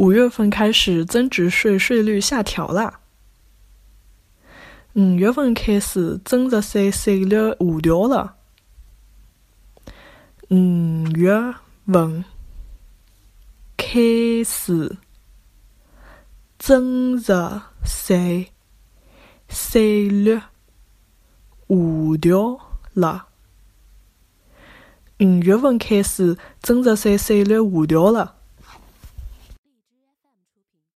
五月份开始增值税税率下调了五月份开始增值税税率下调了五月份开始增值税税率下调了五月份开始增值税税率下调了